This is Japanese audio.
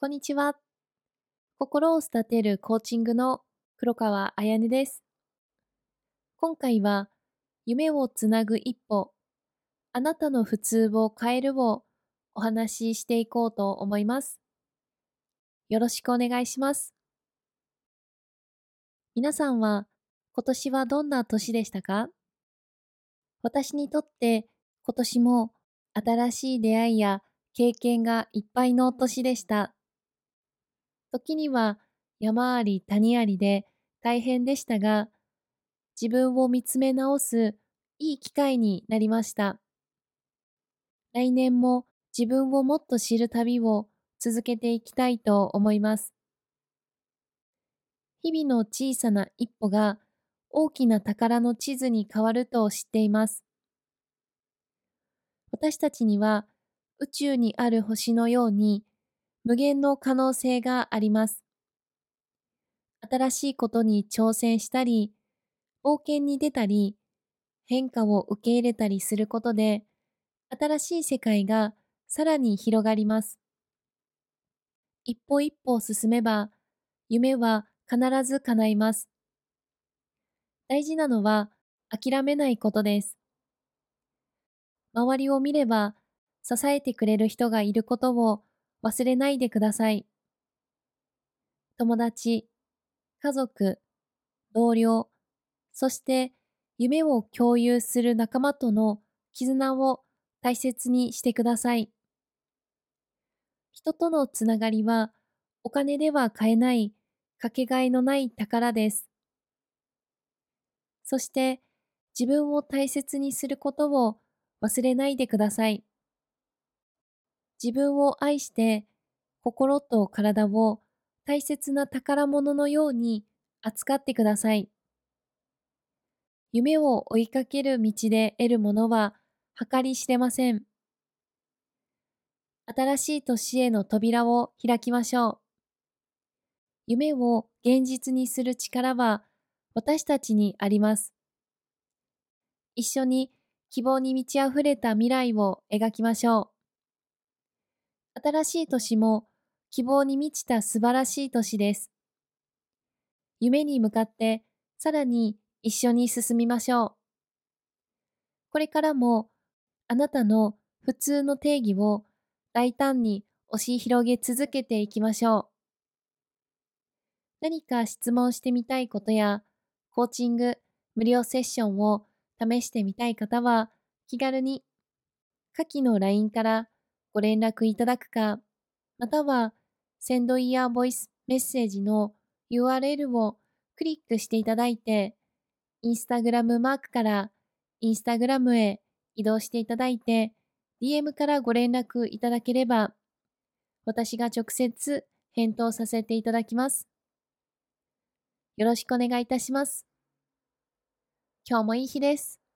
こんにちは。心を育てるコーチングの黒川彩音です。今回は、夢をつなぐ一歩、あなたの普通を変えるをお話ししていこうと思います。よろしくお願いします。皆さんは今年はどんな年でしたか？私にとって今年も新しい出会いや経験がいっぱいの年でした。時には山あり谷ありで大変でしたが、自分を見つめ直すいい機会になりました。来年も自分をもっと知る旅を続けていきたいと思います。日々の小さな一歩が大きな宝の地図に変わると知っています。私たちには宇宙にある星のように無限の可能性があります。新しいことに挑戦したり、冒険に出たり、変化を受け入れたりすることで、新しい世界がさらに広がります。一歩一歩進めば、夢は必ず叶います。大事なのは諦めないことです。周りを見れば支えてくれる人がいることを忘れないでください。友達、家族、同僚、そして夢を共有する仲間との絆を大切にしてください。人とのつながりはお金では買えないかけがえのない宝です。そして自分を大切にすることを忘れないでください。自分を愛して心と体を大切な宝物のように扱ってください。夢を追いかける道で得るものは計り知れません。新しい年への扉を開きましょう。夢を現実にする力は私たちにあります。一緒に希望に満ち溢れた未来を描きましょう。新しい年も希望に満ちた素晴らしい年です。夢に向かってさらに一緒に進みましょう。これからもあなたの普通の定義を大胆に押し広げ続けていきましょう。何か質問してみたいことやコーチング無料セッションを試してみたい方は気軽に下記の LINE からご連絡いただくか、または、センドイヤーボイスメッセージの URL をクリックしていただいて、インスタグラムマークからインスタグラムへ移動していただいて、DM からご連絡いただければ、私が直接返答させていただきます。よろしくお願いいたします。今日もいい日です。